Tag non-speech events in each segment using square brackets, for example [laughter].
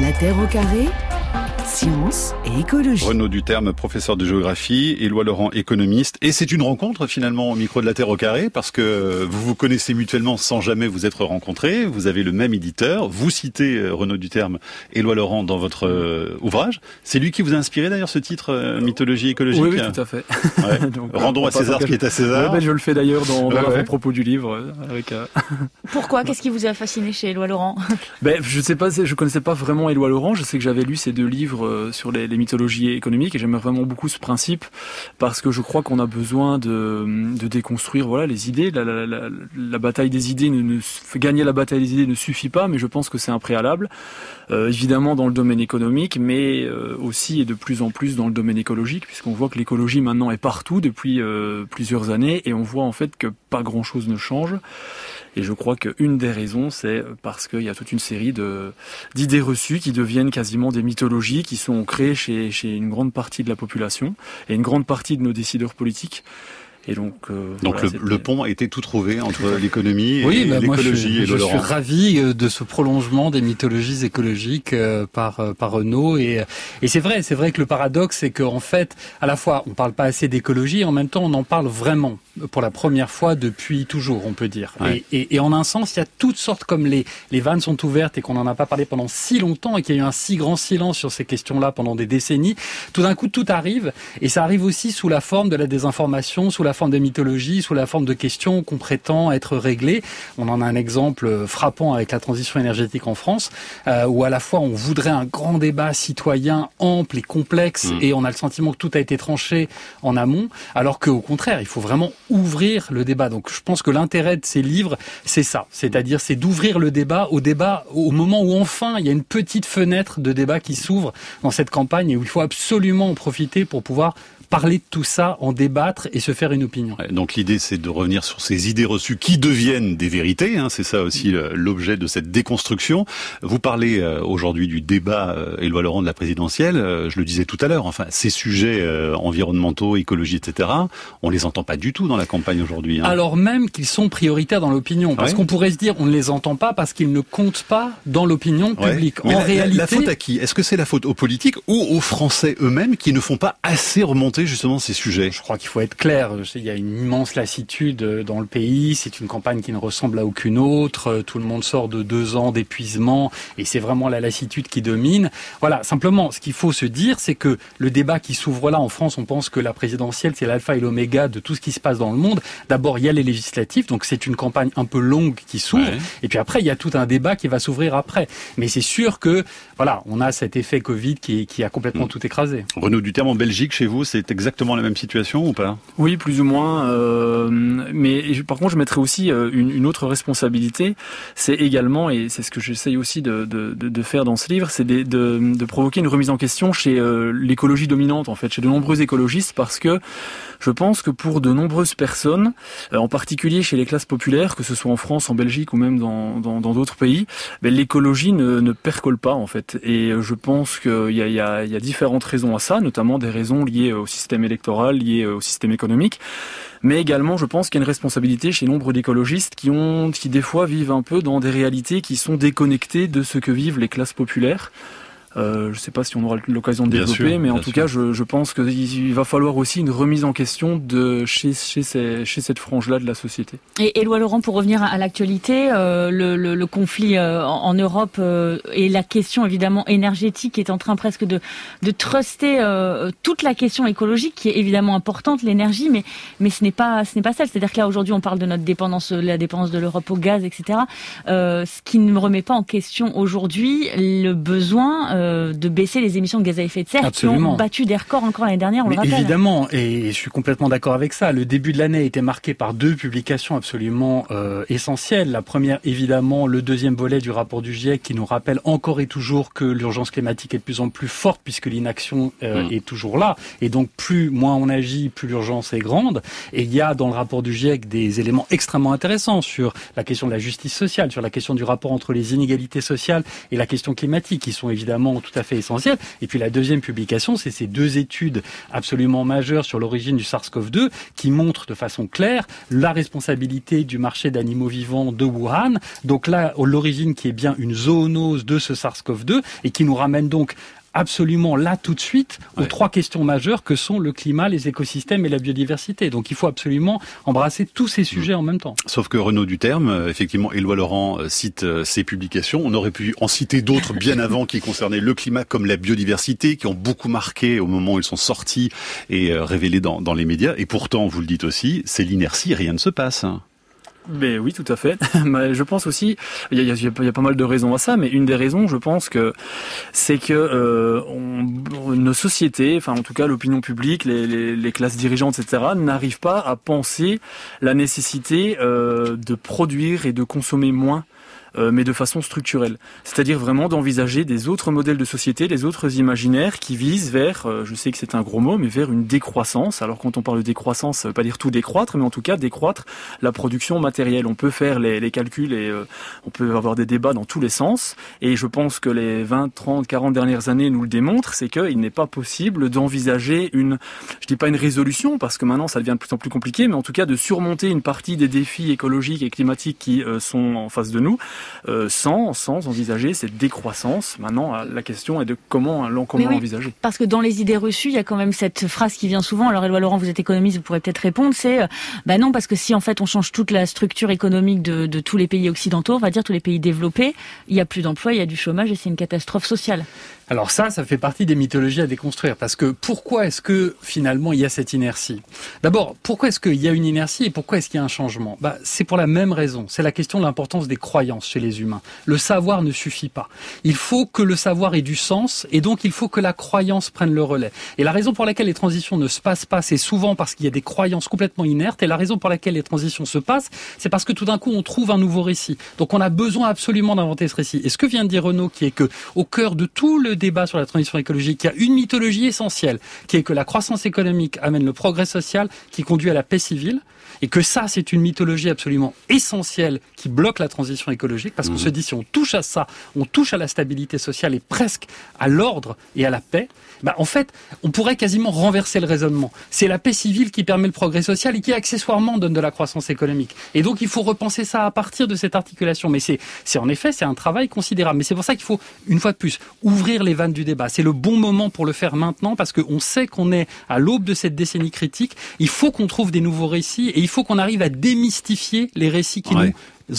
La Terre au carré Science et écologie. Renaud Duterme, professeur de géographie, Éloi Laurent, économiste. Et c'est une rencontre finalement au micro de la Terre au carré parce que vous vous connaissez mutuellement sans jamais vous être rencontrés. Vous avez le même éditeur. Vous citez euh, Renaud Duterme, Éloi Laurent dans votre euh, ouvrage. C'est lui qui vous a inspiré d'ailleurs ce titre euh, Mythologie écologique Oui, oui, tout à fait. Ouais. [laughs] Donc, Rendons à César ce qui est à César. Ouais, ben, je le fais d'ailleurs dans, dans ouais, propos du livre. Avec, [laughs] Pourquoi? Qu'est-ce qui vous a fasciné chez Éloi Laurent? Ben, Je sais pas, je connaissais pas vraiment Éloi Laurent. Je sais que j'avais lu ces deux livres sur les, mythologies économiques et j'aime vraiment beaucoup ce principe parce que je crois qu'on a besoin de, de, déconstruire voilà les idées. La, bataille des idées, ne, ne, gagner la bataille des idées ne suffit pas, mais je pense que c'est un préalable. Euh, évidemment dans le domaine économique, mais euh, aussi et de plus en plus dans le domaine écologique, puisqu'on voit que l'écologie maintenant est partout depuis euh, plusieurs années et on voit en fait que pas grand chose ne change. Et je crois qu'une des raisons, c'est parce qu'il y a toute une série d'idées reçues qui deviennent quasiment des mythologies, qui sont créées chez, chez une grande partie de la population et une grande partie de nos décideurs politiques. Et donc, euh, donc voilà, le, le, pont a été tout trouvé entre l'économie oui, et bah l'écologie. Je, et je suis ravi de ce prolongement des mythologies écologiques euh, par par Renault et et c'est vrai, c'est vrai que le paradoxe c'est qu'en fait, à la fois on parle pas assez d'écologie, en même temps on en parle vraiment pour la première fois depuis toujours, on peut dire. Ouais. Et, et, et, en un sens, il y a toutes sortes comme les les vannes sont ouvertes et qu'on n'en a pas parlé pendant si longtemps et qu'il y a eu un si grand silence sur ces questions-là pendant des décennies. Tout d'un coup, tout arrive et ça arrive aussi sous la forme de la désinformation, sous la forme des mythologies, sous la forme de questions qu'on prétend être réglées. On en a un exemple frappant avec la transition énergétique en France, euh, où à la fois on voudrait un grand débat citoyen ample et complexe, mmh. et on a le sentiment que tout a été tranché en amont, alors qu'au contraire, il faut vraiment ouvrir le débat. Donc je pense que l'intérêt de ces livres, c'est ça, c'est-à-dire c'est d'ouvrir le débat au débat au moment où enfin il y a une petite fenêtre de débat qui s'ouvre dans cette campagne et où il faut absolument en profiter pour pouvoir parler de tout ça, en débattre et se faire une opinion. Donc l'idée, c'est de revenir sur ces idées reçues qui deviennent des vérités. Hein, c'est ça aussi l'objet de cette déconstruction. Vous parlez euh, aujourd'hui du débat euh, Éloi Laurent de la présidentielle. Euh, je le disais tout à l'heure. Enfin, ces sujets euh, environnementaux, écologie, etc. On les entend pas du tout dans la campagne aujourd'hui. Hein. Alors même qu'ils sont prioritaires dans l'opinion, parce Ouais. qu'on pourrait se dire on ne les entend pas parce qu'ils ne comptent pas dans l'opinion publique. En la, la- réalité, la faute à qui? Est-ce que c'est la faute aux politiques ou aux Français eux-mêmes qui ne font pas assez remonter justement ces sujets? Je crois qu'il faut être clair. Sais, Il y a une immense lassitude euh, dans le pays. C'est une campagne qui ne ressemble à aucune autre. Euh, Tout le monde sort de deux ans d'épuisement et c'est vraiment la lassitude qui domine. Voilà. Simplement, ce qu'il faut se dire, c'est que le débat qui s'ouvre là en France, on pense que la présidentielle, c'est l'alpha et l'oméga de tout ce qui se passe dans le monde. D'abord, il y a les législatives, donc c'est une campagne un peu longue qui s'ouvre. Ouais. Et puis après, il y a tout un débat qui va s'ouvrir après. Mais c'est sûr que, voilà, on a cet effet Covid qui, qui a complètement Mm. tout écrasé. Renaud Duterme en Belgique, chez vous, c'est exactement la même situation ou pas? Oui, plus moins. euh, mais par contre, je mettrais aussi euh, une, autre responsabilité. C'est également, et c'est ce que j'essaye aussi de, faire dans ce livre, c'est de, provoquer une remise en question chez euh, l'écologie dominante, en fait, chez de nombreux écologistes, parce que je pense que pour de nombreuses personnes, en particulier chez les classes populaires, que ce soit en France, en Belgique ou même dans d'autres pays, ben, l'écologie ne, percole pas en fait. Et je pense qu'il y a différentes raisons à ça, notamment des raisons liées au système électoral, liées au système économique. Mais également, je pense qu'il y a une responsabilité chez nombre d'écologistes qui ont, qui des fois vivent un peu dans des réalités qui sont déconnectées de ce que vivent les classes populaires. Euh, je ne sais pas si on aura l'occasion de Bien développer, sûr, mais en tout sûr. cas, je, je pense qu'il va falloir aussi une remise en question de chez, chez, ces, chez cette frange-là de la société. Et Éloi Laurent, pour revenir à l'actualité, euh, le, le, le conflit euh, en, Europe euh, et la question évidemment énergétique est en train presque de, de truster euh, toute la question écologique qui est évidemment importante, l'énergie, mais, mais ce n'est pas ce n'est pas celle. C'est-à-dire que là aujourd'hui on parle de notre dépendance, la dépendance de l'Europe au gaz, etc. Euh, ce qui ne remet pas en question aujourd'hui le besoin euh, de baisser les émissions de gaz à effet de serre qui Absolument. ont battu des records encore l'année dernière, on Mais le rappelle. évidemment, et je suis complètement d'accord avec ça. Le début de l'année a été marqué par deux publications absolument euh, essentielles. La première, évidemment, le deuxième volet du rapport du GIEC qui nous rappelle encore et toujours que l'urgence climatique est de plus en plus forte puisque l'inaction euh, Mm. est toujours là. Et donc, plus moins on agit, plus l'urgence est grande. Et il y a dans le rapport du GIEC des éléments extrêmement intéressants sur la question de la justice sociale, sur la question du rapport entre les inégalités sociales et la question climatique, qui sont évidemment tout à fait essentiel. Et puis la deuxième publication, c'est ces deux études absolument majeures sur l'origine du SARS-CoV-2 qui montrent de façon claire la responsabilité du marché d'animaux vivants de Wuhan. Donc là, l'origine qui est bien une zoonose de ce SARS-CoV-2 et qui nous ramène donc absolument là tout de suite aux trois questions majeures que sont le climat, les écosystèmes et la biodiversité. Donc il faut absolument embrasser tous ces sujets en même temps. Sauf que Renaud Duterme, euh, effectivement, Éloi Laurent euh, cite ses euh, publications. On aurait pu en citer d'autres bien [laughs] avant qui concernaient le climat comme la biodiversité, qui ont beaucoup marqué au moment où ils sont sortis et révélés dans, dans les médias. Et pourtant, vous le dites aussi, c'est l'inertie, rien ne se passe. Mais oui, tout à fait. [laughs] je pense aussi, il y a, pas mal de raisons à ça, mais une des raisons, je pense que c'est que euh, nos sociétés, enfin en tout cas l'opinion publique, les, classes dirigeantes, etc., n'arrivent pas à penser la nécessité euh, de produire et de consommer moins euh, mais de façon structurelle. C'est-à-dire vraiment d'envisager des autres modèles de société, des autres imaginaires qui visent vers, euh, je sais que c'est un gros mot, mais vers une décroissance. Alors quand on parle de décroissance, ça veut pas dire tout décroître, mais en tout cas décroître la production matérielle. On peut faire les, les calculs et euh, on peut avoir des débats dans tous les sens. Et je pense que les 20, 30, 40 dernières années nous le démontrent, c'est qu'il n'est pas possible d'envisager une, je dis pas une résolution, parce que maintenant ça devient de plus en plus compliqué, mais en tout cas de surmonter une partie des défis écologiques et climatiques qui sont en face de nous euh, sans, sans envisager cette décroissance. Maintenant, euh, la question est de comment, comment envisager. Parce que dans les idées reçues, il y a quand même cette phrase qui vient souvent. Alors, Éloi Laurent, vous êtes économiste, vous pourrez peut-être répondre. C'est, euh, bah non, parce que si en fait on change toute la structure économique de, de tous les pays occidentaux, on va dire tous les pays développés, il y a plus d'emplois, il y a du chômage et c'est une catastrophe sociale. Alors ça, ça fait partie des mythologies à déconstruire. Parce que pourquoi est-ce que finalement il y a cette inertie? D'abord, pourquoi est-ce qu'il y a une inertie et pourquoi est-ce qu'il y a un changement? Bah, C'est pour la même raison. C'est la question de l'importance des croyances chez les humains. Le savoir ne suffit pas. Il faut que le savoir ait du sens et donc il faut que la croyance prenne le relais. Et la raison pour laquelle les transitions ne se passent pas, c'est souvent parce qu'il y a des croyances complètement inertes. Et la raison pour laquelle les transitions se passent, c'est parce que tout d'un coup on trouve un nouveau récit. Donc on a besoin absolument d'inventer ce récit. Et ce que vient de dire Renaud, qui est que au cœur de tout le débat sur la transition écologique, il y a une mythologie essentielle, qui est que la croissance économique amène le progrès social qui conduit à la paix civile, et que ça, c'est une mythologie absolument essentielle qui bloque la transition écologique, parce qu'on mmh. se dit si on touche à ça, on touche à la stabilité sociale et presque à l'ordre et à la paix, bah, en fait, on pourrait quasiment renverser le raisonnement. C'est la paix civile qui permet le progrès social et qui accessoirement donne de la croissance économique. Et donc, il faut repenser ça à partir de cette articulation. Mais c'est, c'est en effet, c'est un travail considérable. Mais c'est pour ça qu'il faut, une fois de plus, ouvrir les vannes du débat. C'est le bon moment pour le faire maintenant parce qu'on sait qu'on est à l'aube de cette décennie critique. Il faut qu'on trouve des nouveaux récits et il faut qu'on arrive à démystifier les récits qui nous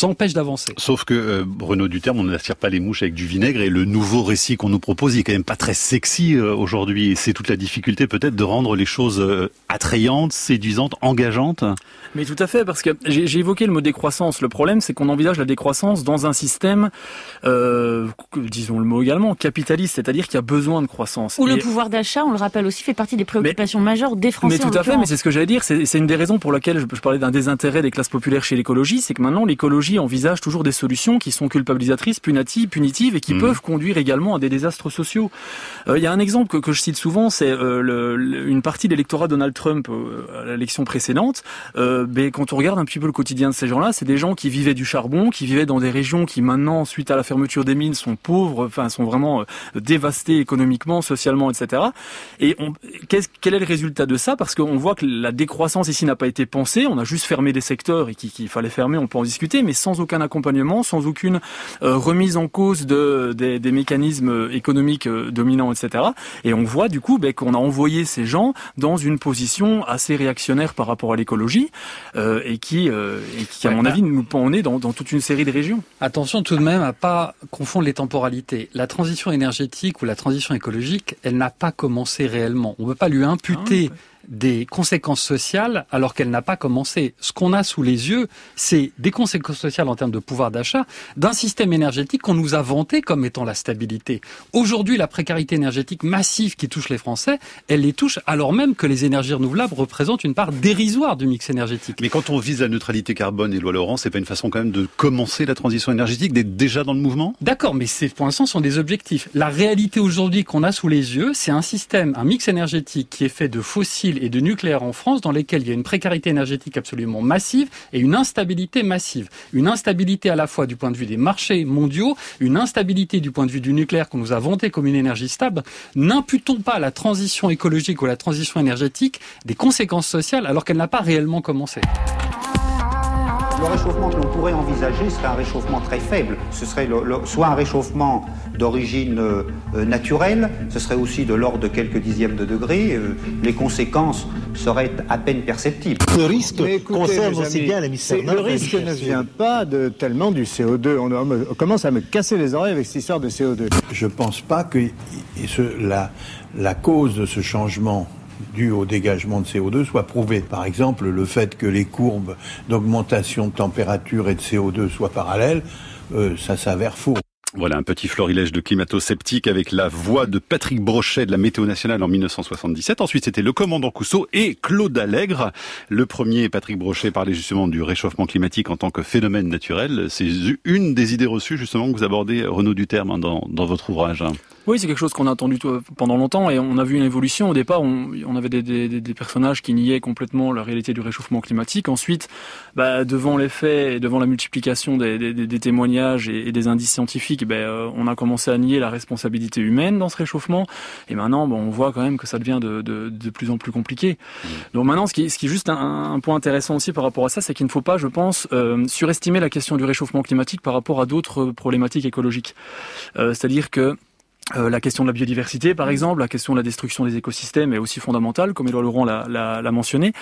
empêche d'avancer. Sauf que euh, Bruno Duterme, on n'attire pas les mouches avec du vinaigre et le nouveau récit qu'on nous propose, il est quand même pas très sexy euh, aujourd'hui. C'est toute la difficulté peut-être de rendre les choses euh, attrayantes, séduisantes, engageantes. Mais tout à fait, parce que j'ai évoqué le mot décroissance. Le problème, c'est qu'on envisage la décroissance dans un système, euh, disons le mot également, capitaliste, c'est-à-dire qu'il y a besoin de croissance. Ou le pouvoir d'achat, on le rappelle aussi, fait partie des préoccupations majeures des Français. Mais tout à fait, mais c'est ce que j'allais dire. C'est une des raisons pour lesquelles je, je parlais d'un désintérêt des classes populaires chez l'écologie, c'est que maintenant l'écologie envisage toujours des solutions qui sont culpabilisatrices, punitives, punitives et qui mmh. peuvent conduire également à des désastres sociaux. Euh, il y a un exemple que, je cite souvent, c'est euh, une partie de l'électorat Donald Trump euh, à l'élection précédente. Ben, quand on regarde un petit peu le quotidien de ces gens-là, c'est des gens qui vivaient du charbon, qui vivaient dans des régions qui maintenant, suite à la fermeture des mines, sont pauvres, enfin sont vraiment dévastées économiquement, socialement, etc. Et on, quel est le résultat de ça? Parce qu'on voit que la décroissance ici n'a pas été pensée. On a juste fermé des secteurs et qu'il fallait fermer. On peut en discuter, mais sans aucun accompagnement, sans aucune euh, remise en cause de, des, mécanismes économiques euh, dominants, etc. Et on voit du coup ben, qu'on a envoyé ces gens dans une position assez réactionnaire par rapport à l'écologie euh, et qui, et qui à mon avis, nous en est dans, dans toute une série de régions. Attention tout de même à pas confondre les temporalités. La transition énergétique ou la transition écologique, elle n'a pas commencé réellement. On ne peut pas lui imputer ah des conséquences sociales alors qu'elle n'a pas commencé. Ce qu'on a sous les yeux, c'est des conséquences sociales en termes de pouvoir d'achat d'un système énergétique qu'on nous a vanté comme étant la stabilité. Aujourd'hui, la précarité énergétique massive qui touche les Français, elle les touche alors même que les énergies renouvelables représentent une part dérisoire du mix énergétique. Mais quand on vise la neutralité carbone, Éloi Laurent, c'est pas une façon quand même de commencer la transition énergétique, d'être déjà dans le mouvement? D'accord, mais ces pour l'instant sont des objectifs. La réalité aujourd'hui qu'on a sous les yeux, c'est un système, un mix énergétique qui est fait de fossiles et de nucléaire en France dans lesquels il y a une précarité énergétique absolument massive et une instabilité massive. Une instabilité à la fois du point de vue des marchés mondiaux, une instabilité du point de vue du nucléaire qu'on nous a vanté comme une énergie stable. N'imputons pas à la transition écologique ou la transition énergétique des conséquences sociales alors qu'elle n'a pas réellement commencé. Le réchauffement que l'on pourrait envisager serait un réchauffement très faible. Ce serait soit un réchauffement d'origine euh, euh, naturelle, ce serait aussi de l'ordre de quelques dixièmes de degré. Euh, les conséquences seraient à peine perceptibles. Le risque concerne aussi bien Le risque ne vient pas de, tellement du CO2. On, commence à me casser les oreilles avec cette histoire de CO2. Je ne pense pas que la, la cause de ce changement dû au dégagement de CO2 soit prouvée. Par exemple, le fait que les courbes d'augmentation de température et de CO2 soient parallèles, ça s'avère faux. Voilà un petit florilège de climato-sceptiques avec la voix de Patrick Brochet de la Météo Nationale en 1977. Ensuite, c'était le commandant Cousseau et Claude Allègre. Le premier, Patrick Brochet, parlait justement du réchauffement climatique en tant que phénomène naturel. C'est une des idées reçues justement que vous abordez, Renaud Duterme, hein, dans, dans votre ouvrage. Oui, c'est quelque chose qu'on a entendu pendant longtemps et on a vu une évolution. Au départ, on, on avait des, des, des, personnages qui niaient complètement la réalité du réchauffement climatique. Ensuite, bah, devant les faits et devant la multiplication des, des témoignages et, des indices scientifiques, bah, euh, on a commencé à nier la responsabilité humaine dans ce réchauffement. Et maintenant, bon, on voit quand même que ça devient de, de, de plus en plus compliqué. Mmh. Donc maintenant, ce qui, ce qui est juste un, un, point intéressant aussi par rapport à ça, c'est qu'il ne faut pas, je pense, euh, surestimer la question du réchauffement climatique par rapport à d'autres problématiques écologiques. Euh, C'est-à-dire que euh, la question de la biodiversité, par exemple, la question de la destruction des écosystèmes est aussi fondamentale, comme Éloi Laurent l'a mentionné.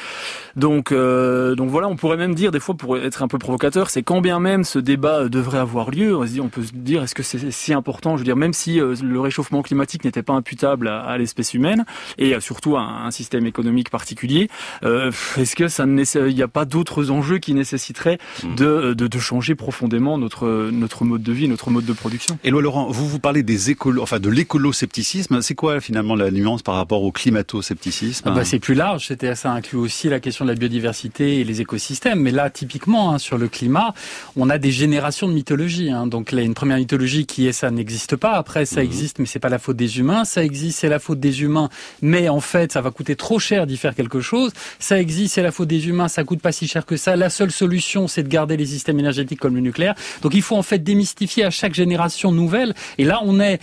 Donc, euh, donc voilà, on pourrait même dire, des fois, pour être un peu provocateur, c'est quand bien même ce débat devrait avoir lieu, on, peut se dire, est-ce que c'est si important Je veux dire, même si euh, le réchauffement climatique n'était pas imputable à, l'espèce humaine et surtout à un, système économique particulier, est-ce que ça il n'y a pas d'autres enjeux qui nécessiteraient mmh. de, de, de, changer profondément notre notre mode de vie, notre mode de production? Éloi Laurent, vous vous parlez des écolos, enfin de l'écolo-scepticisme. C'est quoi finalement la nuance par rapport au climato-scepticisme ah bah, C'est plus large. C'était ça inclut aussi la question de la biodiversité et les écosystèmes. Mais là, typiquement, hein, sur le climat, on a des générations de mythologie. Hein. Donc là, une première mythologie qui est ça n'existe pas. Après, ça mhm. existe, mais c'est pas la faute des humains. Ça existe, c'est la faute des humains. Mais en fait, ça va coûter trop cher d'y faire quelque chose. Ça existe, c'est la faute des humains. Ça coûte pas si cher que ça. La seule solution, c'est de garder les systèmes énergétiques comme le nucléaire. Donc il faut en fait démystifier à chaque génération nouvelle. Et là, on est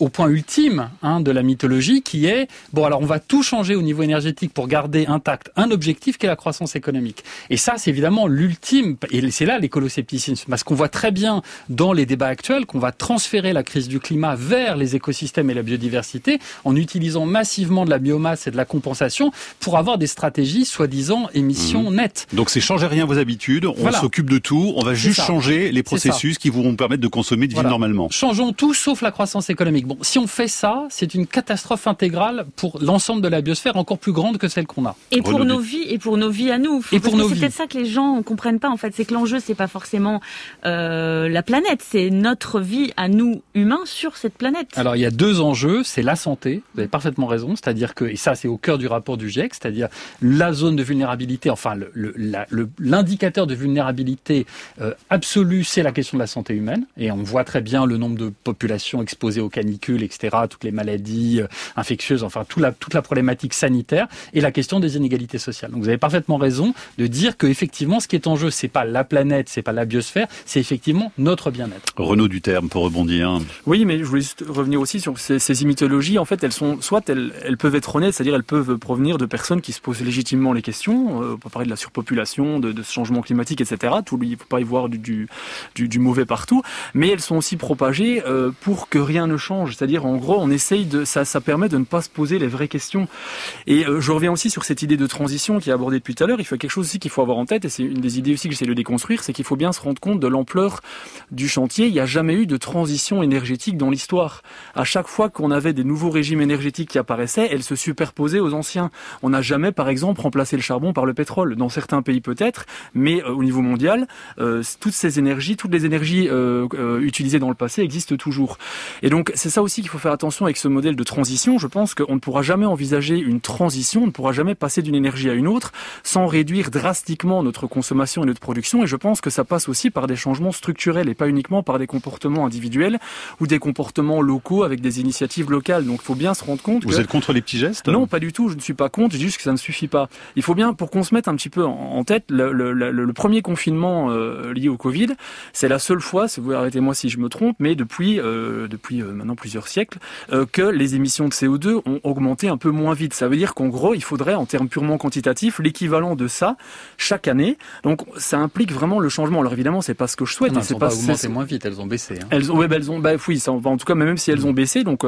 au point ultime hein, de la mythologie qui est bon alors on va tout changer au niveau énergétique pour garder intact un objectif qui est la croissance économique. Et ça c'est évidemment l'ultime et c'est là l'écoloscepticisme parce qu'on voit très bien dans les débats actuels qu'on va transférer la crise du climat vers les écosystèmes et la biodiversité en utilisant massivement de la biomasse et de la compensation pour avoir des stratégies soi-disant émissions mmh. nettes donc c'est changer rien vos habitudes on s'occupe de tout on va juste changer les processus qui vont permettre de consommer de vivre normalement. Changeons tout sauf la croissance économique Bon, si on fait ça, c'est une catastrophe intégrale pour l'ensemble de la biosphère, encore plus grande que celle qu'on a. Et pour nos vies, et pour nos vies à nous. Et pour nos C'est peut-être ça que les gens ne comprennent pas. En fait, c'est que l'enjeu, c'est pas forcément euh, la planète, c'est notre vie à nous humains sur cette planète. Alors il y a deux enjeux, c'est la santé. Vous avez parfaitement raison, c'est-à-dire que et ça c'est au cœur du rapport du GIEC, c'est-à-dire la zone de vulnérabilité, enfin l'indicateur de vulnérabilité euh, absolue, c'est la question de la santé humaine, et on voit très bien le nombre de populations exposées aux canicules etc., toutes les maladies euh, infectieuses, enfin toute la, toute la problématique sanitaire et la question des inégalités sociales. Donc vous avez parfaitement raison de dire que effectivement, ce qui est en jeu, c'est pas la planète, c'est pas la biosphère, c'est effectivement notre bien-être. Renaud terme pour rebondir. Oui, mais je voulais juste revenir aussi sur ces, ces mythologies. En fait, elles sont soit elles, elles peuvent être honnêtes, c'est-à-dire elles peuvent provenir de personnes qui se posent légitimement les questions. Euh, on peut parler de la surpopulation, de, de ce changement climatique, etc. Tout, il ne faut pas y voir du, du, du, mauvais partout. Mais elles sont aussi propagées euh, pour que rien ne change c'est-à-dire, en gros, on essaye de, ça, ça permet de ne pas se poser les vraies questions. Et euh, je reviens aussi sur cette idée de transition qui est abordée depuis tout à l'heure. Il faut quelque chose aussi qu'il faut avoir en tête, et c'est une des idées aussi que j'essaie de déconstruire, c'est qu'il faut bien se rendre compte de l'ampleur du chantier. Il n'y a jamais eu de transition énergétique dans l'histoire. À chaque fois qu'on avait des nouveaux régimes énergétiques qui apparaissaient, elles se superposaient aux anciens. On n'a jamais, par exemple, remplacé le charbon par le pétrole. Dans certains pays peut-être, mais euh, au niveau mondial, euh, toutes ces énergies, toutes les énergies utilisées dans le passé existent toujours. Et donc, c'est ça aussi qu'il faut faire attention avec ce modèle de transition. Je pense qu'on ne pourra jamais envisager une transition, on ne pourra jamais passer d'une énergie à une autre sans réduire drastiquement notre consommation et notre production. Et je pense que ça passe aussi par des changements structurels et pas uniquement par des comportements individuels ou des comportements locaux avec des initiatives locales. Donc il faut bien se rendre compte. Vous êtes contre les petits gestes Non, pas du tout. Je ne suis pas contre. Je dis juste que ça ne suffit pas. Il faut bien, pour qu'on se mette un petit peu en tête, le, le, le, premier confinement euh, lié au Covid, c'est la seule fois, si vous arrêtez-moi si je me trompe, mais depuis euh, depuis euh, maintenant plusieurs siècles, que les émissions de CO2 ont augmenté un peu moins vite. Ça veut dire qu'en gros, il faudrait, en termes purement quantitatifs, l'équivalent de ça chaque année. Donc ça implique vraiment le changement. Alors évidemment, c'est pas ce que je souhaite. Non, elles pas, augmenté moins vite, elles ont baissé. Hein. Elles ont, ouais, bah, elles ont, bah oui, ça, en tout cas, même si elles ont baissé, donc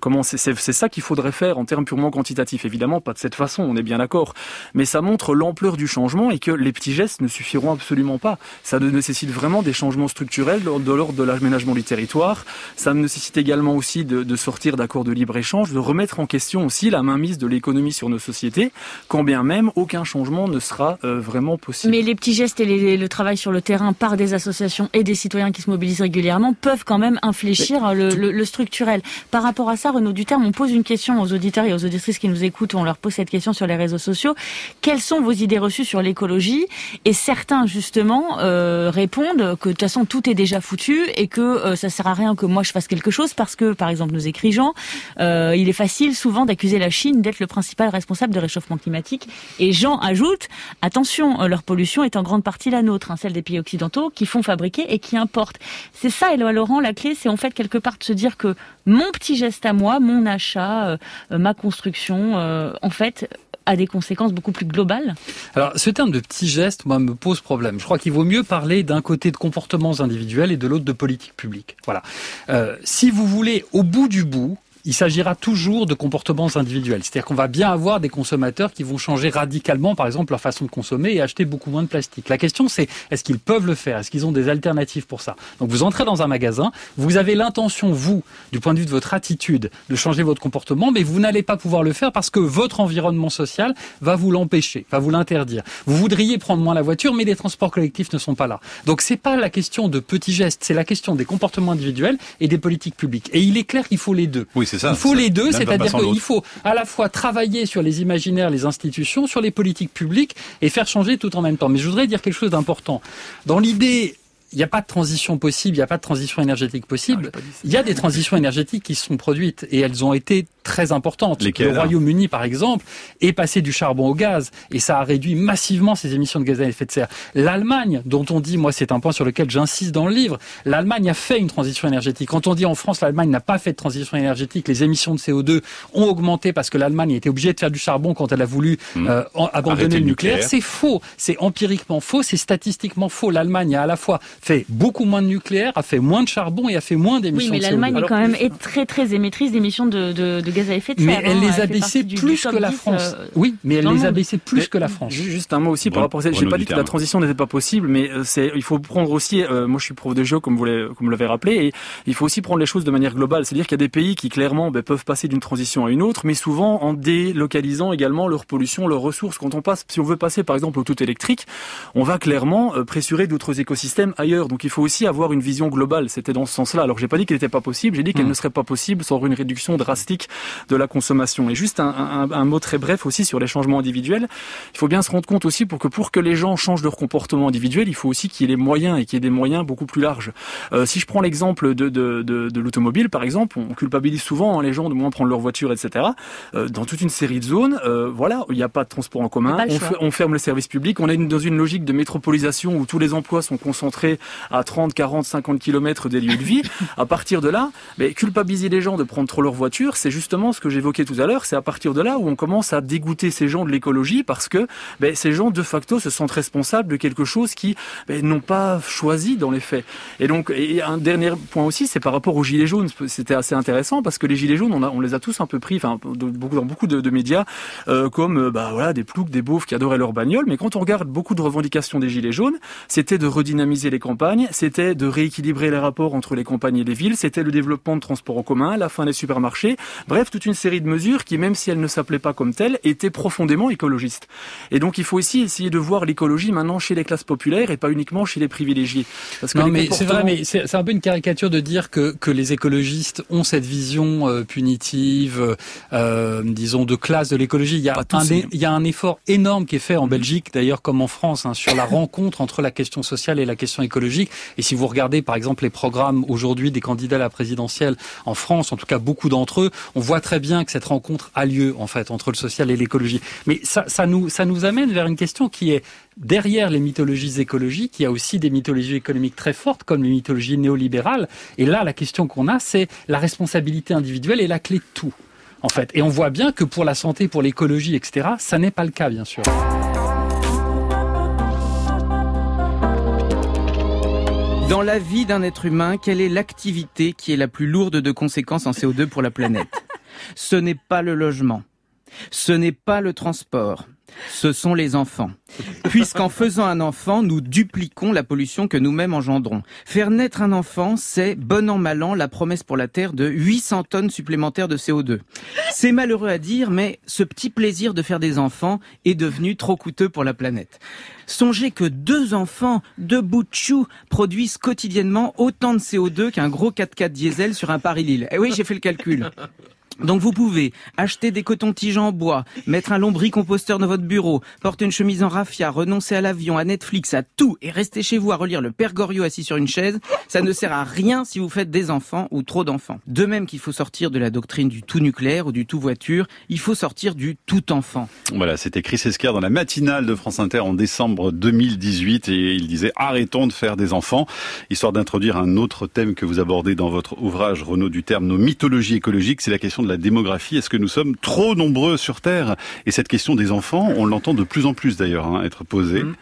comment c'est ça qu'il faudrait faire en termes purement quantitatifs. Évidemment, pas de cette façon, on est bien d'accord. Mais ça montre l'ampleur du changement et que les petits gestes ne suffiront absolument pas. Ça nécessite vraiment des changements structurels de l'ordre de l'aménagement du territoire. Ça nécessite également aussi de, de sortir d'accords de libre-échange, de remettre en question aussi la mainmise de l'économie sur nos sociétés, quand bien même aucun changement ne sera euh, vraiment possible. Mais les petits gestes et le travail sur le terrain par des associations et des citoyens qui se mobilisent régulièrement peuvent quand même infléchir le, le, le, structurel. Par rapport à ça, Renaud Duterme, on pose une question aux auditeurs et aux auditrices qui nous écoutent, on leur pose cette question sur les réseaux sociaux. Quelles sont vos idées reçues sur l'écologie? Et certains, justement, euh, répondent que de toute façon, tout est déjà foutu et que euh, ça sert à rien que moi je fasse quelque chose parce que, par exemple, nous écrit Jean, euh, il est facile souvent d'accuser la Chine d'être le principal responsable de réchauffement climatique. Et Jean ajoute, attention, euh, leur pollution est en grande partie la nôtre, hein, celle des pays occidentaux qui font fabriquer et qui importent. C'est ça, Éloi Laurent, la clé, c'est en fait quelque part de se dire que mon petit geste à moi, mon achat, euh, ma construction, en fait, a des conséquences beaucoup plus globales Alors, ce terme de petit geste, moi, me pose problème. Je crois qu'il vaut mieux parler d'un côté de comportements individuels et de l'autre de politique publique. Voilà. Euh, si vous voulez, au bout du bout, il s'agira toujours de comportements individuels. C'est-à-dire qu'on va bien avoir des consommateurs qui vont changer radicalement, par exemple, leur façon de consommer et acheter beaucoup moins de plastique. La question, c'est est-ce qu'ils peuvent le faire? Est-ce qu'ils ont des alternatives pour ça? Donc vous entrez dans un magasin, vous avez l'intention, vous, du point de vue de votre attitude, de changer votre comportement, mais vous n'allez pas pouvoir le faire parce que votre environnement social va vous l'empêcher, va vous l'interdire. Vous voudriez prendre moins la voiture, mais les transports collectifs ne sont pas là. Donc c'est pas la question de petits gestes, c'est la question des comportements individuels et des politiques publiques. Et il est clair qu'il faut les deux. Il faut les deux, c'est-à-dire qu'il faut à la fois travailler sur les imaginaires, les institutions, sur les politiques publiques et faire changer tout en même temps. Mais je voudrais dire quelque chose d'important. Dans l'idée il n'y a pas de transition possible, il n'y a pas de transition énergétique possible. il y a des transitions énergétiques qui sont produites et elles ont été très importantes. le Royaume-Uni, par exemple, est passé du charbon au gaz et ça a réduit massivement ses émissions de gaz à effet de serre. L'Allemagne, dont on dit, moi c'est un point sur lequel j'insiste dans le livre, l'Allemagne a fait une transition énergétique. Quand on dit en France, l'Allemagne n'a pas fait de transition énergétique, les émissions de CO2 ont augmenté parce que l'Allemagne a été obligée de faire du charbon quand elle a voulu mmh. euh, abandonner le nucléaire. C'est faux, c'est empiriquement faux, c'est statistiquement faux. L'Allemagne a à la fois fait beaucoup moins de nucléaire, a fait moins de charbon et a fait moins d'émissions de CO2. Oui, mais l'Allemagne est quand même est très très émettrice d'émissions de, de, de, gaz à effet de serre. Mais elle les a baissées plus que la France. Euh, oui, mais elle les a baissées plus que la France. Juste un mot aussi par rapport à ça. Je n'ai pas dit que la transition n'était pas possible, mais euh, c'est il faut prendre aussi. Euh, moi, je suis prof de géo, comme vous l'avez rappelé, et il faut aussi prendre les choses de manière globale. C'est-à-dire qu'il y a des pays qui clairement ben, peuvent passer d'une transition à une autre, mais souvent en délocalisant également leur pollution, leurs ressources. Quand on passe, si on veut passer par exemple au tout électrique, on va clairement pressurer d'autres écosystèmes ailleurs. Donc il faut aussi avoir une vision globale. C'était dans ce sens-là. Alors j'ai pas dit qu'elle n'était pas possible, j'ai dit qu'elle hmm. ne serait pas possible sans une réduction drastique de la consommation. Et juste un, mot très bref aussi sur les changements individuels. Il faut bien se rendre compte aussi pour que pour que les gens changent leur comportement individuel, il faut aussi qu'il y ait les moyens et qu'il y ait des moyens beaucoup plus larges. Euh, si je prends l'exemple de, de, de, l'automobile, par exemple, on culpabilise souvent hein, les gens de moins prendre leur voiture, etc. Euh, dans toute une série de zones, euh, voilà, il n'y a pas de transport en commun, on, on, ferme le service public, on est dans une logique de métropolisation où tous les emplois sont concentrés à 30, 40, 50 km des lieux de vie. [laughs] À partir de là, mais culpabiliser les gens de prendre trop leur voiture, c'est justement ce que j'évoquais tout à l'heure. C'est à partir de là où on commence à dégoûter ces gens de l'écologie parce que ben, ces gens de facto se sentent responsables de quelque chose qui ben, n'ont pas choisi dans les faits. Et donc, et un dernier point aussi, c'est par rapport aux gilets jaunes. C'était assez intéressant parce que les gilets jaunes, on, a, on les a tous un peu pris, enfin, dans beaucoup de, de médias, euh, comme euh, bah voilà des ploucs, des beaufs qui adoraient leur bagnole. Mais quand on regarde beaucoup de revendications des gilets jaunes, c'était de redynamiser les campagnes, c'était de rééquilibrer les rapports entre les campagnes et les villes, c'était le développement de transports en commun, la fin des supermarchés. Bref, toute une série de mesures qui, même si elles ne s'appelaient pas comme telles, étaient profondément écologistes. Et donc il faut aussi essayer de voir l'écologie maintenant chez les classes populaires et pas uniquement chez les privilégiés. Parce que non, mais c'est vrai, mais c'est un peu une caricature de dire que, que les écologistes ont cette vision euh, punitive, euh, disons, de classe de l'écologie. Il, y a un, il y a un effort énorme qui est fait en Belgique, d'ailleurs comme en France, hein, sur la [laughs] rencontre entre la question sociale et la question écologique. Et si vous regardez, par exemple, les programmes aujourd'hui des candidats à la présidentielle en France, en tout cas beaucoup d'entre eux, on voit très bien que cette rencontre a lieu, en fait, entre le social et l'écologie. Mais ça, nous, ça nous amène vers une question qui est derrière les mythologies écologiques, il y a aussi des mythologies économiques très fortes, comme les mythologies néolibérales. Et là, la question qu'on a, c'est la responsabilité individuelle est la clé de tout, en fait. Et on voit bien que pour la santé, pour l'écologie, etc., ça n'est pas le cas, bien sûr. Dans la vie d'un être humain, quelle est l'activité qui est la plus lourde de conséquences en CO2 pour la planète? Ce n'est pas le logement. Ce n'est pas le transport ce sont les enfants. Puisqu'en faisant un enfant, nous dupliquons la pollution que nous-mêmes engendrons. Faire naître un enfant, c'est, bon an mal an, la promesse pour la Terre de 800 tonnes supplémentaires de CO2. C'est malheureux à dire, mais ce petit plaisir de faire des enfants est devenu trop coûteux pour la planète. Songez que deux enfants, deux bouts de chou, produisent quotidiennement autant de CO2 qu'un gros 4x4 diesel sur un Paris-Lille. Eh oui, j'ai fait le calcul. Donc vous pouvez acheter des cotons-tiges en bois, mettre un lombricomposteur dans votre bureau, porter une chemise en raffia, renoncer à l'avion, à Netflix, à tout et rester chez vous à relire le Père Goriot assis sur une chaise. Ça ne sert à rien si vous faites des enfants ou trop d'enfants. De même qu'il faut sortir de la doctrine du tout nucléaire ou du tout voiture, il faut sortir du tout enfant. Voilà, c'était Chris Esquer dans la matinale de France Inter en décembre 2018 et il disait arrêtons de faire des enfants, histoire d'introduire un autre thème que vous abordez dans votre ouvrage Renaud du terme nos mythologies écologiques, c'est la question de la démographie. Est-ce que nous sommes trop nombreux sur Terre? Et cette question des enfants, on l'entend de plus en plus d'ailleurs hein, être posée. Mm.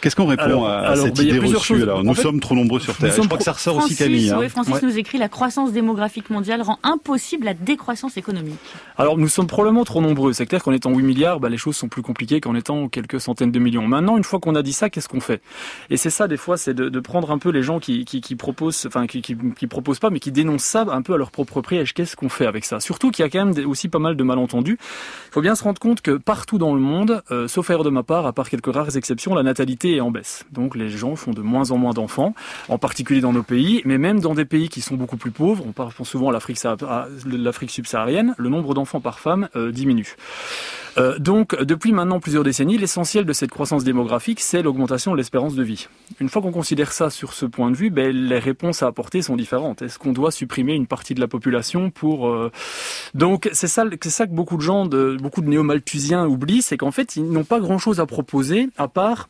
Qu'est-ce qu'on répond à, cette ben, idée reçue alors Nous sommes trop nombreux sur Terre. Je crois que ça ressort aussi Camille. Hein. Francis nous écrit la croissance démographique mondiale rend impossible la décroissance économique. Alors nous sommes probablement trop nombreux. C'est clair qu'en étant 8 milliards, bah, les choses sont plus compliquées qu'en étant quelques centaines de millions. Maintenant, une fois qu'on a dit ça, qu'est-ce qu'on fait? Et c'est ça des fois, c'est de, de, prendre un peu les gens qui, qui, qui proposent, enfin qui, qui, qui, proposent pas, mais qui dénoncent ça un peu à leur propre piège. Qu'est-ce qu'on fait avec ça? Surtout qu'il y a quand même aussi pas mal de malentendus. Il faut bien se rendre compte que partout dans le monde, euh, sauf erreur de ma part, à part quelques rares exceptions, la natalité est en baisse. Donc les gens font de moins en moins d'enfants, en particulier dans nos pays, mais même dans des pays qui sont beaucoup plus pauvres, on pense souvent à l'Afrique subsaharienne, le nombre d'enfants par femme euh, diminue. Euh, donc, depuis maintenant plusieurs décennies, l'essentiel de cette croissance démographique, c'est l'augmentation de l'espérance de vie. Une fois qu'on considère ça sur ce point de vue, ben, les réponses à apporter sont différentes. Est-ce qu'on doit supprimer une partie de la population pour... Euh, donc, c'est ça, que beaucoup de gens, beaucoup de néo-malthusiens oublient, c'est qu'en fait, ils n'ont pas grand-chose à proposer à part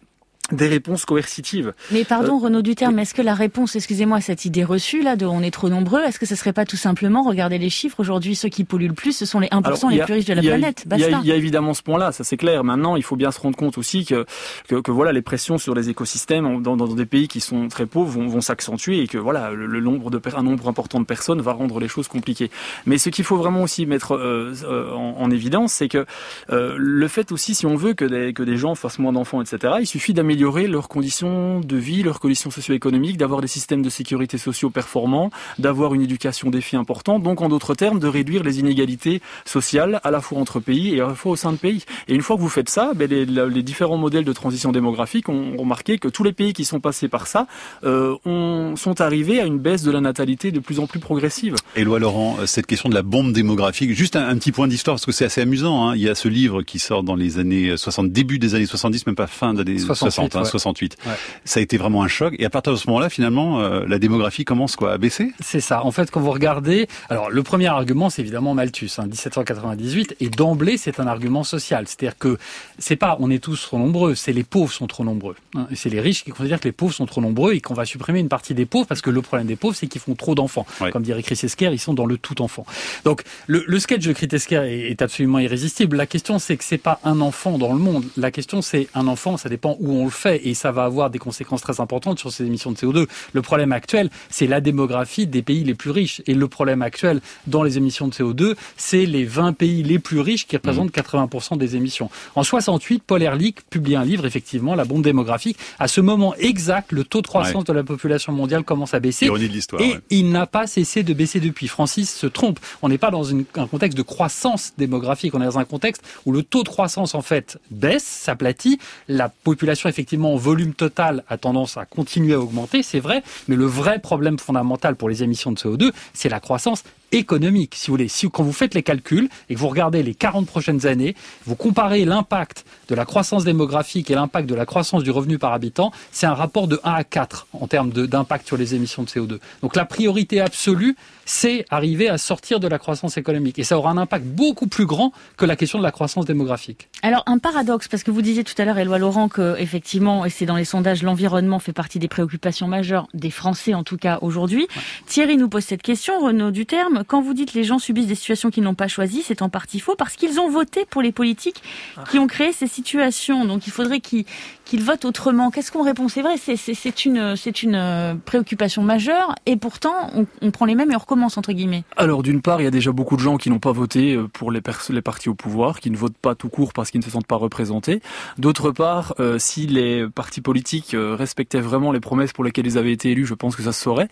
des réponses coercitives. Mais pardon, euh, Renaud Duterme, est-ce que la réponse, excusez-moi, cette idée reçue là de on est trop nombreux, est-ce que ce serait pas tout simplement, regardez les chiffres, aujourd'hui ceux qui polluent le plus, ce sont les 1% les plus riches de la planète. Il y, a évidemment ce point-là, ça c'est clair. Maintenant, il faut bien se rendre compte aussi que, que, voilà, les pressions sur les écosystèmes dans, dans, des pays qui sont très pauvres vont, vont s'accentuer et que voilà, le, nombre de un nombre important de personnes va rendre les choses compliquées. Mais ce qu'il faut vraiment aussi mettre euh, euh, en, évidence, c'est que le fait aussi, si on veut que des, que des gens fassent moins d'enfants, etc., il suffit d'améliorer améliorer leurs conditions de vie, leurs conditions socio-économiques, d'avoir des systèmes de sécurité sociaux performants, d'avoir une éducation des filles importante, donc en d'autres termes, de réduire les inégalités sociales à la fois entre pays et à la fois au sein de pays. Et une fois que vous faites ça, ben les, les, différents modèles de transition démographique ont remarqué que tous les pays qui sont passés par ça euh, ont, sont arrivés à une baisse de la natalité de plus en plus progressive. Éloi Laurent, euh, cette question de la bombe démographique, juste un, petit point d'histoire parce que c'est assez amusant. Hein. Il y a ce livre qui sort dans les années 60, début des années 70, même pas fin des années 60 68. Ça a été vraiment un choc. Et à partir de ce moment-là, finalement, euh, la démographie commence quoi à baisser? C'est ça. En fait, quand vous regardez, alors le premier argument, c'est évidemment Malthus, hein, 1798, et d'emblée, c'est un argument social. C'est-à-dire que c'est pas on est tous trop nombreux, c'est les pauvres sont trop nombreux. Hein. C'est les riches qui considèrent que les pauvres sont trop nombreux et qu'on va supprimer une partie des pauvres parce que le problème des pauvres, c'est qu'ils font trop d'enfants. Comme dirait Chris Esquer, ils sont dans le tout enfant. Donc le, le sketch de Chris Esquer est, est absolument irrésistible. La question, c'est que c'est pas un enfant dans le monde. La question, c'est un enfant, ça dépend où on le fait et ça va avoir des conséquences très importantes sur ces émissions de CO2. Le problème actuel, c'est la démographie des pays les plus riches. Et le problème actuel dans les émissions de CO2, c'est les 20 pays les plus riches qui représentent 80% mmh. des émissions. En 68, Paul Ehrlich publie un livre, effectivement, La bombe démographique. À ce moment exact, le taux de croissance de la population mondiale commence à baisser. et il n'a pas cessé de baisser depuis. Francis se trompe. On n'est pas dans un contexte de croissance démographique. On est dans un contexte où le taux de croissance, en fait, baisse, s'aplatit. La population, effectivement, en volume total, a tendance à continuer à augmenter, c'est vrai. Mais le vrai problème fondamental pour les émissions de CO2, c'est la croissance économique, si vous voulez. Si, quand vous faites les calculs et que vous regardez les 40 prochaines années, vous comparez l'impact de la croissance démographique et l'impact de la croissance du revenu par habitant, c'est un rapport de 1 à 4 en termes d'impact sur les émissions de CO2. Donc la priorité absolue, c'est arriver à sortir de la croissance économique. Et ça aura un impact beaucoup plus grand que la question de la croissance démographique. Alors un paradoxe, parce que vous disiez tout à l'heure, Éloi Laurent, que effectivement, et c'est dans les sondages, l'environnement fait partie des préoccupations majeures des Français, en tout cas aujourd'hui. Thierry nous pose cette question, Renaud Duterme, quand vous dites les gens subissent des situations qu'ils n'ont pas choisies, c'est en partie faux parce qu'ils ont voté pour les politiques qui ont créé ces situations. Donc il faudrait qu'ils votent autrement. Qu'est-ce qu'on répond? C'est vrai, c'est une, une euh, préoccupation majeure et pourtant on, prend les mêmes et on recommence entre guillemets. Alors d'une part, il y a déjà beaucoup de gens qui n'ont pas voté euh, pour les, les partis au pouvoir, qui ne votent pas tout court parce qu'ils ne se sentent pas représentés. D'autre part, euh, si les partis politiques respectaient vraiment les promesses pour lesquelles ils avaient été élus, je pense que ça se saurait.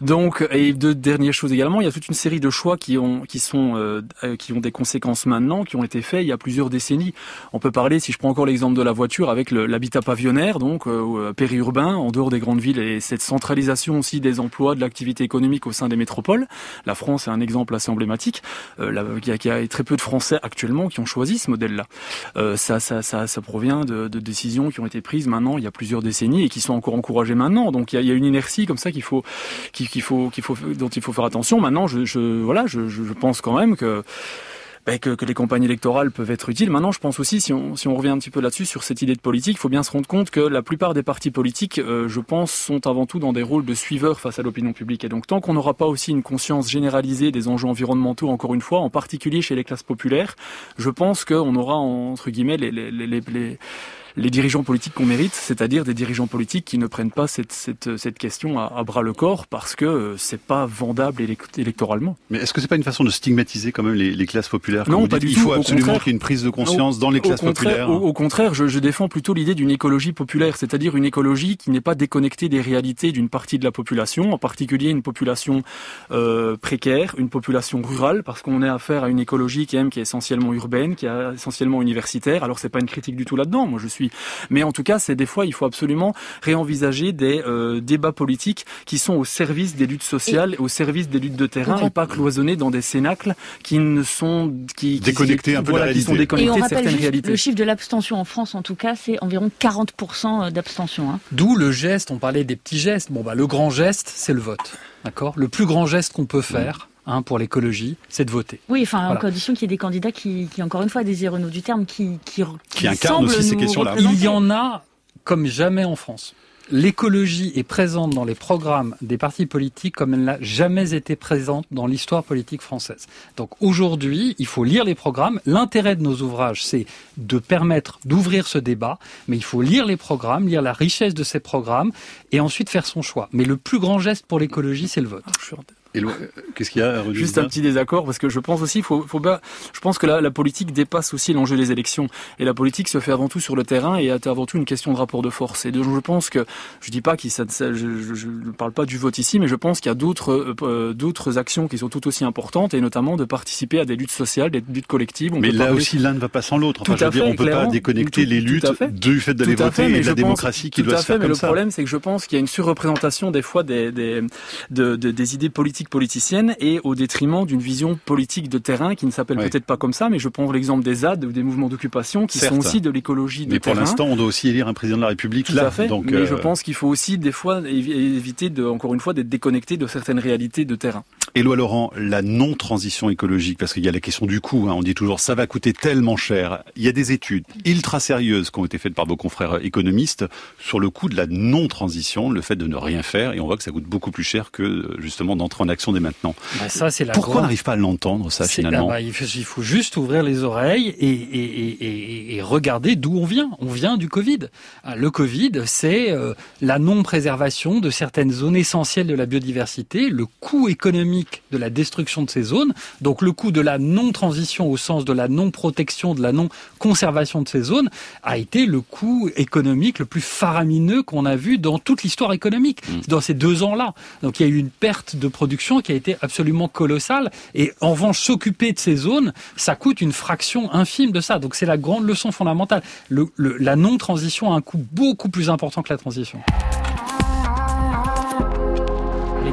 Donc, et deux dernières choses également, il y a toute une série de choix qui ont qui sont euh, qui ont des conséquences maintenant, qui ont été faits il y a plusieurs décennies. On peut parler, si je prends encore l'exemple de la voiture, avec l'habitat pavillonnaire, donc euh, périurbain, en dehors des grandes villes, et cette centralisation aussi des emplois, de l'activité économique au sein des métropoles. La France est un exemple assez emblématique. Euh, il, y a, très peu de Français actuellement qui ont choisi ce modèle-là. Euh, ça, ça, ça, ça provient de, de, décisions qui ont été prises maintenant il y a plusieurs décennies et qui sont encore encouragées maintenant. Donc il y a, y a une inertie comme ça qu'il faut, qu'il faut, qu'il faut, dont il faut faire attention. Maintenant, je, je voilà, je, je, pense quand même que ben, que, que, les campagnes électorales peuvent être utiles. Maintenant, je pense aussi, si on, si on revient un petit peu là-dessus, sur cette idée de politique, il faut bien se rendre compte que la plupart des partis politiques, euh, je pense, sont avant tout dans des rôles de suiveurs face à l'opinion publique. Et donc, tant qu'on n'aura pas aussi une conscience généralisée des enjeux environnementaux, encore une fois, en particulier chez les classes populaires, je pense qu'on aura, entre guillemets, les, les, les, les les dirigeants politiques qu'on mérite, c'est-à-dire des dirigeants politiques qui ne prennent pas cette, cette, cette question à, à, bras le corps parce que euh, c'est pas vendable électoralement. Mais est-ce que c'est pas une façon de stigmatiser quand même les, les classes populaires Non, pas du Il tout. faut absolument qu'il y ait une prise de conscience dans les classes populaires. Au, au, contraire, je, je défends plutôt l'idée d'une écologie populaire, c'est-à-dire une écologie qui n'est pas déconnectée des réalités d'une partie de la population, en particulier une population euh, précaire, une population rurale, parce qu'on est affaire à une écologie qui, aime, qui est essentiellement urbaine, qui est essentiellement universitaire. Alors c'est pas une critique du tout là-dedans. Moi, je suis mais en tout cas, c'est des fois, il faut absolument réenvisager des euh, débats politiques qui sont au service des luttes sociales, et... au service des luttes de terrain, et pas cloisonnés dans des cénacles qui ne sont qui, déconnectés un peu voilà, qui sont déconnectés et on de certaines réalités. Le chiffre de l'abstention en France, en tout cas, c'est environ 40% d'abstention. Hein. D'où le geste. On parlait des petits gestes. Bon, bah le grand geste, c'est le vote. D'accord? Le plus grand geste qu'on peut faire. Hein, pour l'écologie, c'est de voter. Oui, enfin, voilà. en condition qu'il y ait des candidats qui, qui encore une fois, des Renaud du terme, qui, qui, qui, qui incarnent aussi ces questions-là. Il y en a comme jamais en France. L'écologie est présente dans les programmes des partis politiques comme elle n'a jamais été présente dans l'histoire politique française. Donc aujourd'hui, il faut lire les programmes. L'intérêt de nos ouvrages, c'est de permettre d'ouvrir ce débat, mais il faut lire les programmes, lire la richesse de ces programmes et ensuite faire son choix. Mais le plus grand geste pour l'écologie, c'est le vote. Qu'est-ce qu'il y a Juste un petit désaccord parce que je pense aussi, faut, faut pas, je pense que la, la politique dépasse aussi l'enjeu des élections et la politique se fait avant tout sur le terrain et est avant tout une question de rapport de force. Et donc je pense que je dis pas qu'il je, ne parle pas du vote ici, mais je pense qu'il y a d'autres euh, d'autres actions qui sont tout aussi importantes et notamment de participer à des luttes sociales, des luttes collectives. On mais là parler... aussi l'un ne va pas sans l'autre. Enfin, tout je veux dire, on peut pas déconnecter tout, les luttes du fait d'aller voter fait, et de la démocratie qui doit se faire mais comme le ça. Problème, c'est que je pense qu'il y a une surreprésentation des fois des des, de, de, des idées politiques politiciennes et au détriment d'une vision politique de terrain qui ne s'appelle oui. peut-être pas comme ça, mais je prends l'exemple des ZAD ou des mouvements d'occupation qui Certes. sont aussi de l'écologie de mais terrain. Mais pour l'instant, on doit aussi élire un président de la République Tout là. à fait. Donc, mais euh... je pense qu'il faut aussi des fois éviter de, encore une fois, d'être déconnecté de certaines réalités de terrain. Éloi Laurent, la non-transition écologique, parce qu'il y a la question du coût, hein, on dit toujours ça va coûter tellement cher. Il y a des études ultra sérieuses qui ont été faites par vos confrères économistes sur le coût de la non-transition, le fait de ne rien faire, et on voit que ça coûte beaucoup plus cher que justement d'entrer en action dès maintenant. Bah, ça, c'est la Pourquoi on n'arrive pas à l'entendre, ça, finalement bah, il, faut, juste ouvrir les oreilles et, et, et, et regarder d'où on vient. On vient du Covid. Ah, le Covid, c'est euh, la non-préservation de certaines zones essentielles de la biodiversité, le coût économique de la destruction de ces zones, donc le coût de la non-transition au sens de la non-protection, de la non-conservation de ces zones, a été le coût économique le plus faramineux qu'on a vu dans toute l'histoire économique, mmh. dans ces deux ans-là. Donc il y a eu une perte de production qui a été absolument colossale, et en revanche, s'occuper de ces zones, ça coûte une fraction infime de ça. Donc c'est la grande leçon fondamentale. Le, la non-transition a un coût beaucoup plus important que la transition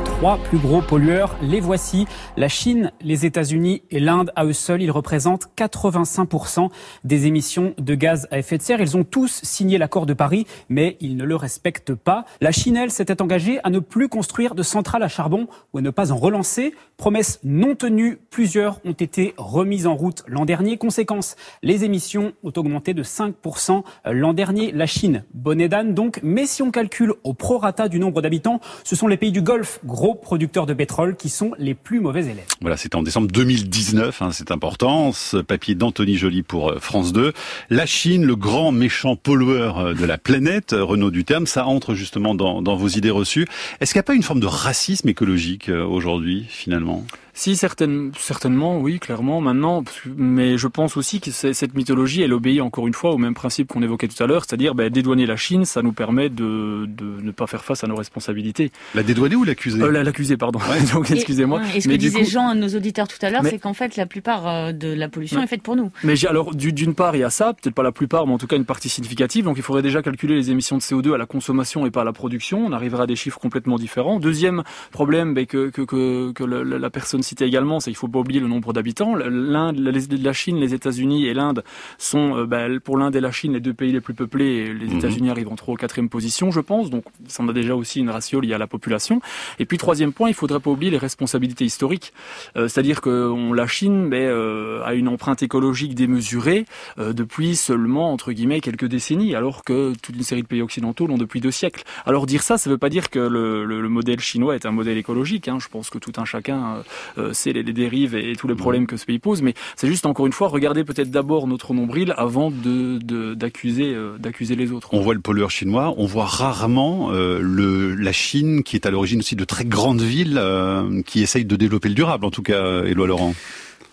trois plus gros pollueurs. Les voici. La Chine, les États-Unis et l'Inde, à eux seuls, ils représentent 85% des émissions de gaz à effet de serre. Ils ont tous signé l'accord de Paris, mais ils ne le respectent pas. La Chine, elle, s'était engagée à ne plus construire de centrales à charbon ou à ne pas en relancer. Promesse non tenue, plusieurs ont été remises en route l'an dernier. Conséquence, les émissions ont augmenté de 5% l'an dernier. La Chine, bonnet d'âne donc, mais si on calcule au prorata du nombre d'habitants, ce sont les pays du Golfe, gros producteurs de pétrole qui sont les plus mauvais élèves. Voilà, c'était en décembre 2019, hein, c'est important. Ce papier d'Anthony Joly pour euh, France 2. La Chine, le grand méchant pollueur euh, de la planète, euh, Renaud Duterme, ça entre justement dans, dans vos idées reçues. Est-ce qu'il n'y a pas une forme de racisme écologique aujourd'hui, finalement? Si, certainement, oui, clairement, maintenant, mais je pense aussi que cette mythologie, elle obéit encore une fois au même principe qu'on évoquait tout à l'heure, c'est-à-dire ben, dédouaner la Chine, ça nous permet de, de ne pas faire face à nos responsabilités. La dédouaner ou l'accuser euh, L'accuser, pardon. [laughs] Donc, excusez-moi. Et, ce que disaient Jean, à nos auditeurs tout à l'heure, c'est qu'en fait, la plupart euh, de la pollution est faite pour nous. Mais alors, d'une part, il y a ça, peut-être pas la plupart, mais en tout cas une partie significative, donc il faudrait déjà calculer les émissions de CO2 à la consommation et pas à la production, on arrivera à des chiffres complètement différents. Deuxième problème ben, que, que, que, que la, la personne citait également, c'est qu'il faut pas oublier le nombre d'habitants. L'Inde, la Chine, les États-Unis et l'Inde sont, euh, bah, pour l'Inde et la Chine, les deux pays les plus peuplés. Et les mhm. États-Unis arrivent en 3 ou 4 position, je pense. Donc, ça en a déjà aussi une ratio liée à la population. Et puis, troisième point, il faudrait pas oublier les responsabilités historiques. Euh, c'est-à-dire que la Chine mais, euh, a une empreinte écologique démesurée depuis seulement, entre guillemets, quelques décennies, alors que toute une série de pays occidentaux l'ont depuis deux siècles. Alors, dire ça, ça ne veut pas dire que le, le, modèle chinois est un modèle écologique. Hein. Je pense que tout un chacun sait les, les et tous les problèmes que ce pays pose, mais c'est juste encore une fois regarder peut-être d'abord notre nombril avant de d'accuser euh, d'accuser les autres. On voit le pollueur chinois, on voit rarement euh, le la Chine qui est à l'origine aussi de très grandes villes euh, qui essayent de développer le durable en tout cas, Éloi Laurent.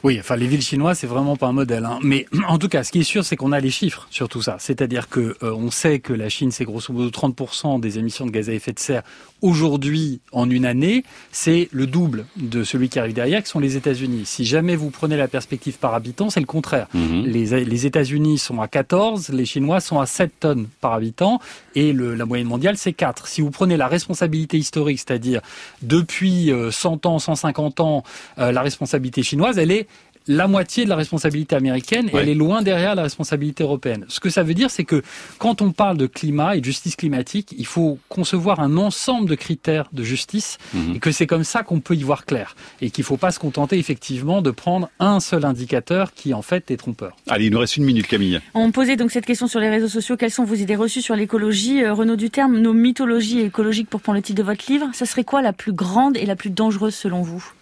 Oui, enfin les villes chinoises, c'est vraiment pas un modèle. Hein. Mais en tout cas, ce qui est sûr, c'est qu'on a les chiffres sur tout ça. C'est-à-dire que euh, on sait que la Chine, c'est grosso modo 30% des émissions de gaz à effet de serre aujourd'hui en une année. C'est le double de celui qui arrive derrière, qui sont les États-Unis. Si jamais vous prenez la perspective par habitant, c'est le contraire. Mhm. Les, les États-Unis sont à 14, les Chinois sont à 7 tonnes par habitant, et le, la moyenne mondiale, c'est 4. Si vous prenez la responsabilité historique, c'est-à-dire depuis 100 euh, ans, 150 ans, euh, la responsabilité chinoise, elle est la moitié de la responsabilité américaine et elle est loin derrière la responsabilité européenne. Ce que ça veut dire, c'est que quand on parle de climat et de justice climatique, il faut concevoir un ensemble de critères de justice mhm. et que c'est comme ça qu'on peut y voir clair et qu'il ne faut pas se contenter effectivement de prendre un seul indicateur qui en fait est trompeur. Allez, il nous reste une minute, Camille. On posait donc cette question sur les réseaux sociaux. Quelles sont vos idées reçues sur l'écologie euh, Renaud Duterme, nos mythologies écologiques pour prendre le titre de votre livre, ça serait quoi la plus grande et la plus dangereuse selon vous?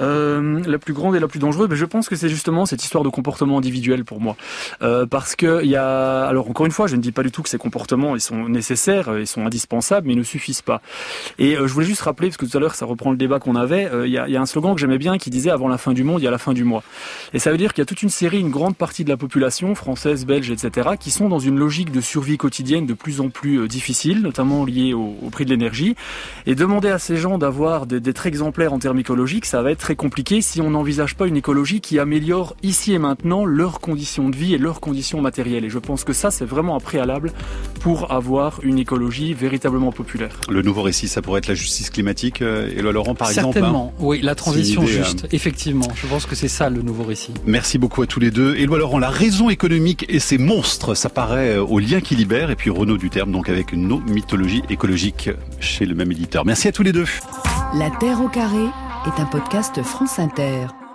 Euh, la plus grande et la plus dangereuse, mais je pense que c'est justement cette histoire de comportement individuel pour moi, euh, parce que il y a, alors encore une fois, je ne dis pas du tout que ces comportements ils sont nécessaires, ils sont indispensables, mais ils ne suffisent pas. Et euh, je voulais juste rappeler, parce que tout à l'heure ça reprend le débat qu'on avait, euh, il y, a, y, a, un slogan que j'aimais bien qui disait avant la fin du monde, il y a la fin du mois. Et ça veut dire qu'il y a toute une série, une grande partie de la population française, belge, etc., qui sont dans une logique de survie quotidienne de plus en plus euh, difficile, notamment liée au, au, prix de l'énergie. Et demander à ces gens d'avoir d'être exemplaires en termes écologiques, ça va être très compliqué si on n'envisage pas une écologie qui améliore ici et maintenant leurs conditions de vie et leurs conditions matérielles. Et je pense que ça, c'est vraiment un préalable pour avoir une écologie véritablement populaire. Le nouveau récit, ça pourrait être la justice climatique, euh, Éloi Laurent, par exemple Certainement, hein. oui, la transition juste, euh, effectivement. Je pense que c'est ça le nouveau récit. Merci beaucoup à tous les deux. Éloi Laurent, la raison économique et ses monstres, ça paraît euh, au lien qui libère. Et puis Renaud Duterme, donc avec nos mythologies écologiques chez le même éditeur. Merci à tous les deux. La Terre au carré est un podcast France Inter.